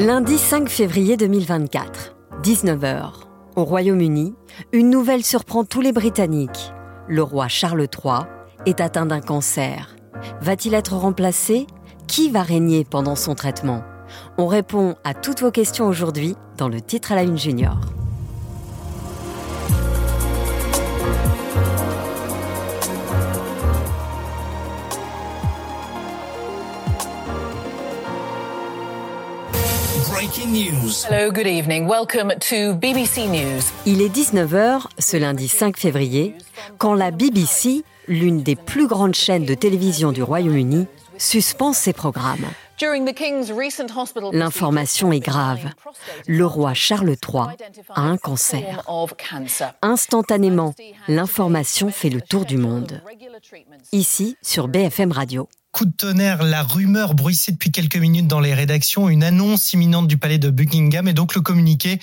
Lundi 5 février 2024, 19h. Au Royaume-Uni, une nouvelle surprend tous les Britanniques. Le roi Charles III est atteint d'un cancer. Va-t-il être remplacé? Qui va régner pendant son traitement? On répond à toutes vos questions aujourd'hui dans le titre à la une junior. Hello, good evening. Welcome to BBC News. Il est 19h ce lundi 5 février quand la BBC, l'une des plus grandes chaînes de télévision du Royaume-Uni, suspend ses programmes. L'information est grave. Le roi Charles III a un cancer. Instantanément, l'information fait le tour du monde. Ici, sur BFM Radio coup de tonnerre, la rumeur bruissait depuis quelques minutes dans les rédactions, une annonce imminente du palais de Buckingham et donc le communiqué.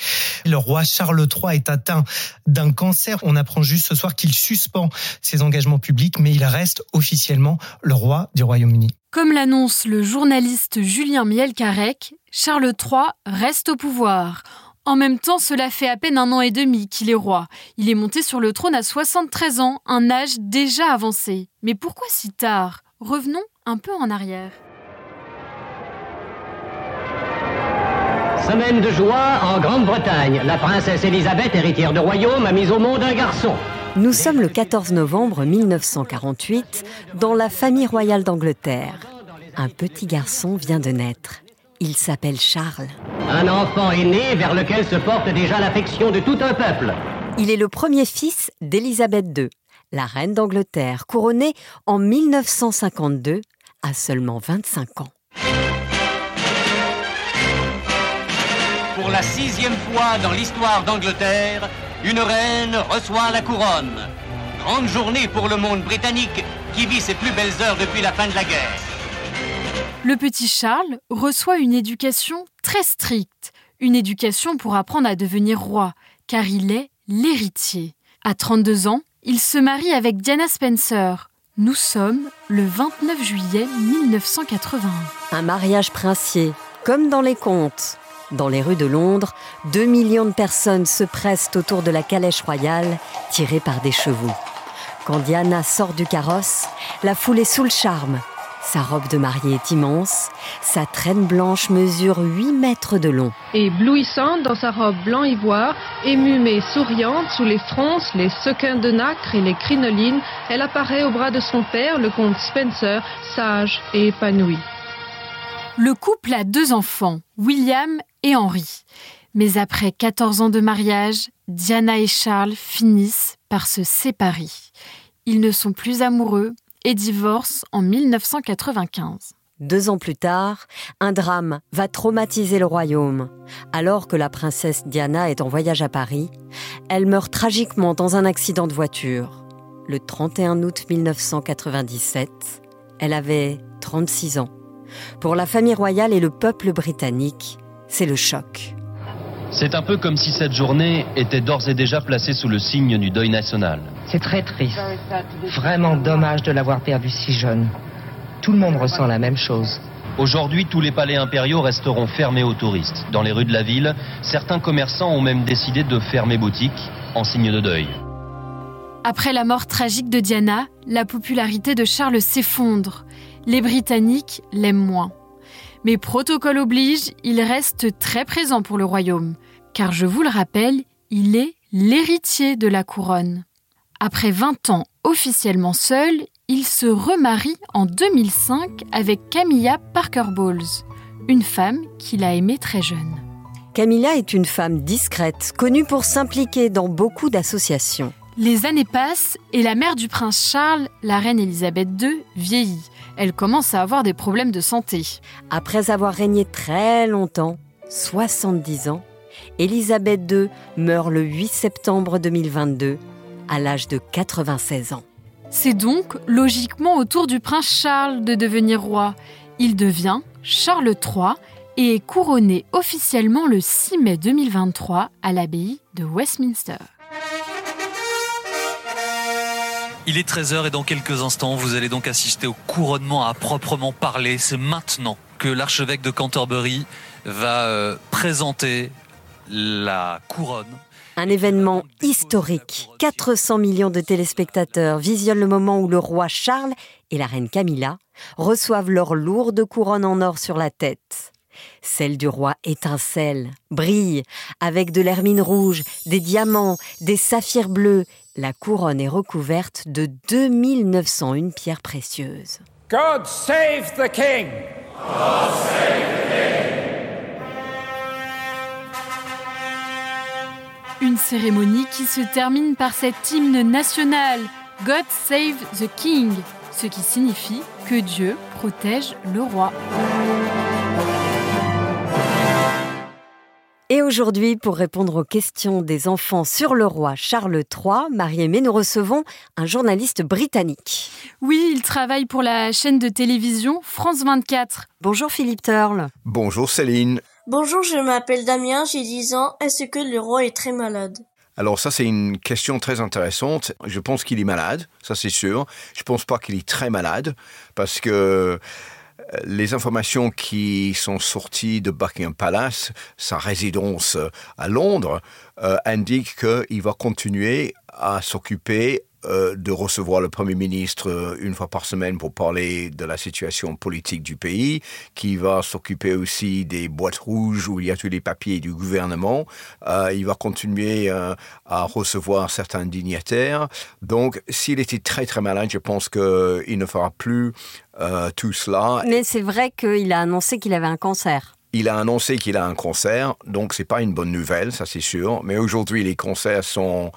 Le roi Charles III est atteint d'un cancer. On apprend juste ce soir qu'il suspend ses engagements publics, mais il reste officiellement le roi du Royaume-Uni. Comme l'annonce le journaliste Julien Miel-Carec, Charles III reste au pouvoir. En même temps, cela fait à peine un an et demi qu'il est roi. Il est monté sur le trône à 73 ans, un âge déjà avancé. Mais pourquoi si tard? Revenons un peu en arrière. Semaine de joie en Grande-Bretagne. La princesse Elisabeth, héritière de royaume, a mis au monde un garçon. Nous sommes le 14 novembre 1948 dans la famille royale d'Angleterre. Un petit garçon vient de naître. Il s'appelle Charles. Un enfant est né vers lequel se porte déjà l'affection de tout un peuple. Il est le premier fils d'Élisabeth II, la reine d'Angleterre, couronnée en 1952 à seulement 25 ans. Pour la sixième fois dans l'histoire d'Angleterre, une reine reçoit la couronne. Grande journée pour le monde britannique qui vit ses plus belles heures depuis la fin de la guerre. Le petit Charles reçoit une éducation très stricte, une éducation pour apprendre à devenir roi, car il est l'héritier. À 32 ans, il se marie avec Diana Spencer. Nous sommes le 29 juillet 1981. Un mariage princier, comme dans les contes. Dans les rues de Londres, 2 millions de personnes se pressent autour de la calèche royale, tirée par des chevaux. Quand Diana sort du carrosse, la foule est sous le charme. Sa robe de mariée est immense, sa traîne blanche mesure 8 mètres de long. Éblouissante dans sa robe blanc ivoire, émue mais souriante sous les fronces, les sequins de nacre et les crinolines, elle apparaît au bras de son père, le comte Spencer, sage et épanoui. Le couple a deux enfants, William et Henry. Mais après 14 ans de mariage, Diana et Charles finissent par se séparer. Ils ne sont plus amoureux et divorce en 1995. Deux ans plus tard, un drame va traumatiser le royaume. Alors que la princesse Diana est en voyage à Paris, elle meurt tragiquement dans un accident de voiture. Le 31 août 1997, elle avait 36 ans. Pour la famille royale et le peuple britannique, c'est le choc. C'est un peu comme si cette journée était d'ores et déjà placée sous le signe du deuil national. C'est très triste. Vraiment dommage de l'avoir perdu si jeune. Tout le monde ressent la même chose. Aujourd'hui, tous les palais impériaux resteront fermés aux touristes. Dans les rues de la ville, certains commerçants ont même décidé de fermer boutique en signe de deuil. Après la mort tragique de Diana, la popularité de Charles s'effondre. Les Britanniques l'aiment moins. Mais protocole oblige, il reste très présent pour le royaume, car je vous le rappelle, il est l'héritier de la couronne. Après 20 ans officiellement seul, il se remarie en 2005 avec Camilla Parker Bowles, une femme qu'il a aimée très jeune. Camilla est une femme discrète, connue pour s'impliquer dans beaucoup d'associations. Les années passent et la mère du prince Charles, la reine Elisabeth II, vieillit. Elle commence à avoir des problèmes de santé. Après avoir régné très longtemps, 70 ans, Elisabeth II meurt le 8 septembre 2022 à l'âge de 96 ans. C'est donc logiquement au tour du prince Charles de devenir roi. Il devient Charles III et est couronné officiellement le 6 mai 2023 à l'abbaye de Westminster. Il est 13h et dans quelques instants, vous allez donc assister au couronnement à proprement parler. C'est maintenant que l'archevêque de Canterbury va euh, présenter la couronne. Un événement historique. 400 millions de téléspectateurs visionnent le moment où le roi Charles et la reine Camilla reçoivent leur lourde couronne en or sur la tête. Celle du roi étincelle, brille, avec de l'hermine rouge, des diamants, des saphirs bleus. La couronne est recouverte de 2901 pierres précieuses. God save the king! God save the king! Une cérémonie qui se termine par cet hymne national God Save the King, ce qui signifie que Dieu protège le roi. Aujourd'hui, pour répondre aux questions des enfants sur le roi Charles III, Marie-Aimée, nous recevons un journaliste britannique. Oui, il travaille pour la chaîne de télévision France 24. Bonjour Philippe Turle. Bonjour Céline. Bonjour, je m'appelle Damien, j'ai 10 ans. Est-ce que le roi est très malade? Alors ça, c'est une question très intéressante. Je pense qu'il est malade, ça c'est sûr. Je pense pas qu'il est très malade, parce que les informations qui sont sorties de Buckingham Palace, sa résidence à Londres, euh, indiquent qu'il va continuer à s'occuper euh, de recevoir le Premier ministre euh, une fois par semaine pour parler de la situation politique du pays, qui va s'occuper aussi des boîtes rouges où il y a tous les papiers du gouvernement. Euh, il va continuer à recevoir certains dignitaires. Donc, s'il était très très malade, je pense qu'il ne fera plus tout cela. Mais c'est vrai qu'il a annoncé qu'il avait un cancer. Il a annoncé qu'il a un cancer, donc c'est pas une bonne nouvelle, ça c'est sûr. Mais aujourd'hui, les cancers sont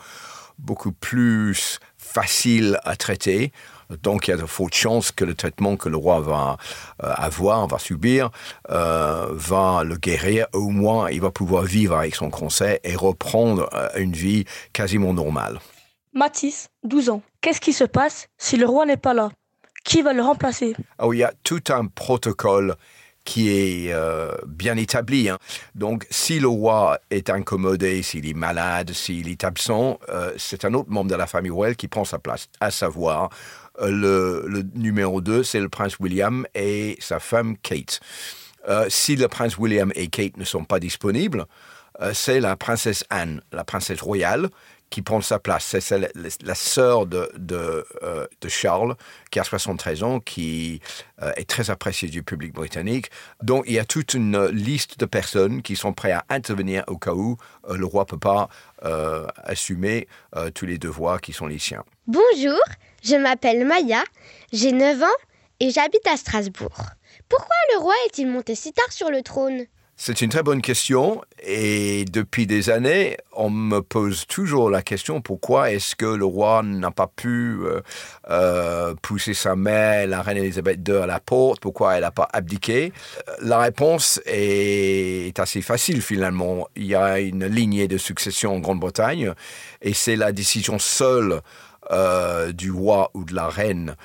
beaucoup plus facile à traiter. Donc il y a de fortes chances que le traitement que le roi va euh, avoir, va subir, euh, va le guérir. Au moins, il va pouvoir vivre avec son conseil et reprendre euh, une vie quasiment normale. Mathis, 12 ans. Qu'est-ce qui se passe si le roi n'est pas là? Qui va le remplacer? Oh, Il y a tout un protocole qui est euh, bien établi. Hein. Donc, si le roi est incommodé, s'il est malade, s'il est absent, euh, c'est un autre membre de la famille royale qui prend sa place, à savoir euh, le, le, numéro 2, c'est le prince William et sa femme Kate. si le prince William et Kate ne sont pas disponibles, c'est la princesse Anne, la princesse royale, qui prend sa place. C'est la, sœur euh, de, Charles, qui a 73 ans, qui euh, est très appréciée du public britannique. Donc, il y a toute une liste de personnes qui sont prêtes à intervenir au cas où euh, le roi ne peut pas assumer tous les devoirs qui sont les siens. Bonjour, je m'appelle Maya, j'ai 9 ans et j'habite à Strasbourg. Pourquoi le roi est-il monté si tard sur le trône? C'est une très bonne question et depuis des années, on me pose toujours la question pourquoi est-ce que le roi n'a pas pu euh, euh, pousser sa mère, la reine Elisabeth II, à la porte, pourquoi elle n'a pas abdiqué? La réponse est assez facile finalement. Il y a une lignée de succession en Grande-Bretagne et c'est la décision seule euh, du roi ou de la reine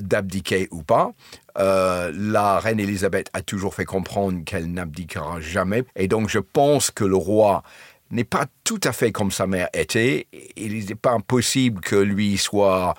d'abdiquer ou pas. Euh, la reine Elisabeth a toujours fait comprendre qu'elle n'abdiquera jamais. Et donc je pense que le roi n'est pas tout à fait comme sa mère était. Il n'est pas impossible que lui soit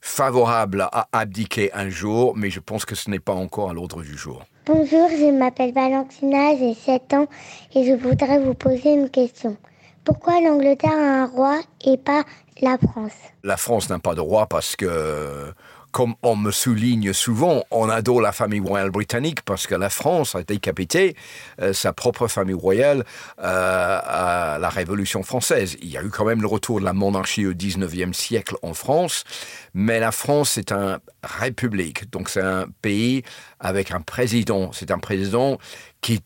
favorable à abdiquer un jour, mais je pense que ce n'est pas encore à l'ordre du jour. Bonjour, je m'appelle Valentina, j'ai 7 ans et je voudrais vous poser une question. Pourquoi l'Angleterre a un roi et pas la France? La France n'a pas de roi parce que comme on me souligne souvent, on adore la famille royale britannique parce que la France a décapité euh, sa propre famille royale euh, à la Révolution française. Il y a eu quand même le retour de la monarchie au 19e siècle en France, mais la France est une république, donc c'est un pays avec un président. C'est un président qui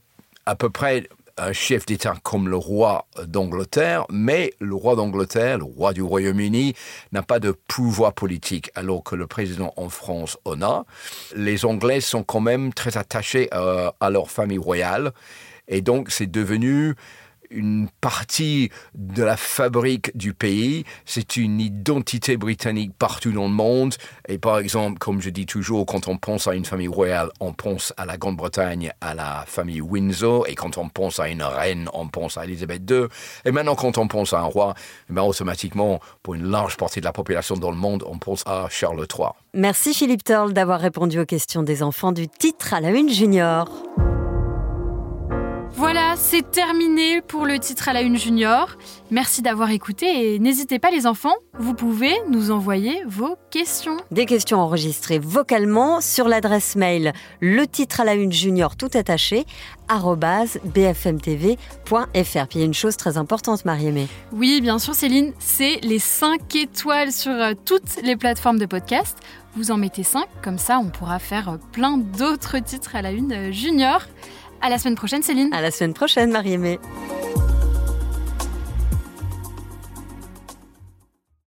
à peu près un chef d'État comme le roi d'Angleterre, mais le roi d'Angleterre, le roi du Royaume-Uni, n'a pas de pouvoir politique, alors que le président en France en a. Les Anglais sont quand même très attachés à, euh, à leur famille royale, et donc c'est devenu une partie de la fabrique du pays, c'est une identité britannique partout dans le monde. Et par exemple, comme je dis toujours, quand on pense à une famille royale, on pense à la Grande-Bretagne, à la famille Windsor, et quand on pense à une reine, on pense à Elisabeth II. Et maintenant, quand on pense à un roi, eh ben, automatiquement, pour une large partie de la population dans le monde, on pense à Charles III. Merci Philippe Turle d'avoir répondu aux questions des enfants du titre à la une junior. Voilà, c'est terminé pour le titre à la une junior. Merci d'avoir écouté et n'hésitez pas les enfants, vous pouvez nous envoyer vos questions. Des questions enregistrées vocalement sur l'adresse mail le titre à la une junior tout attaché bfmtv.fr. Puis il y a une chose très importante, Marie-Aimée. Oui, bien sûr Céline, c'est les 5 étoiles sur euh, toutes les plateformes de podcast. Vous en mettez 5, comme ça on pourra faire euh, plein d'autres titres à la une euh, junior. À la semaine prochaine, Céline. À la semaine prochaine, Marie-Aimée.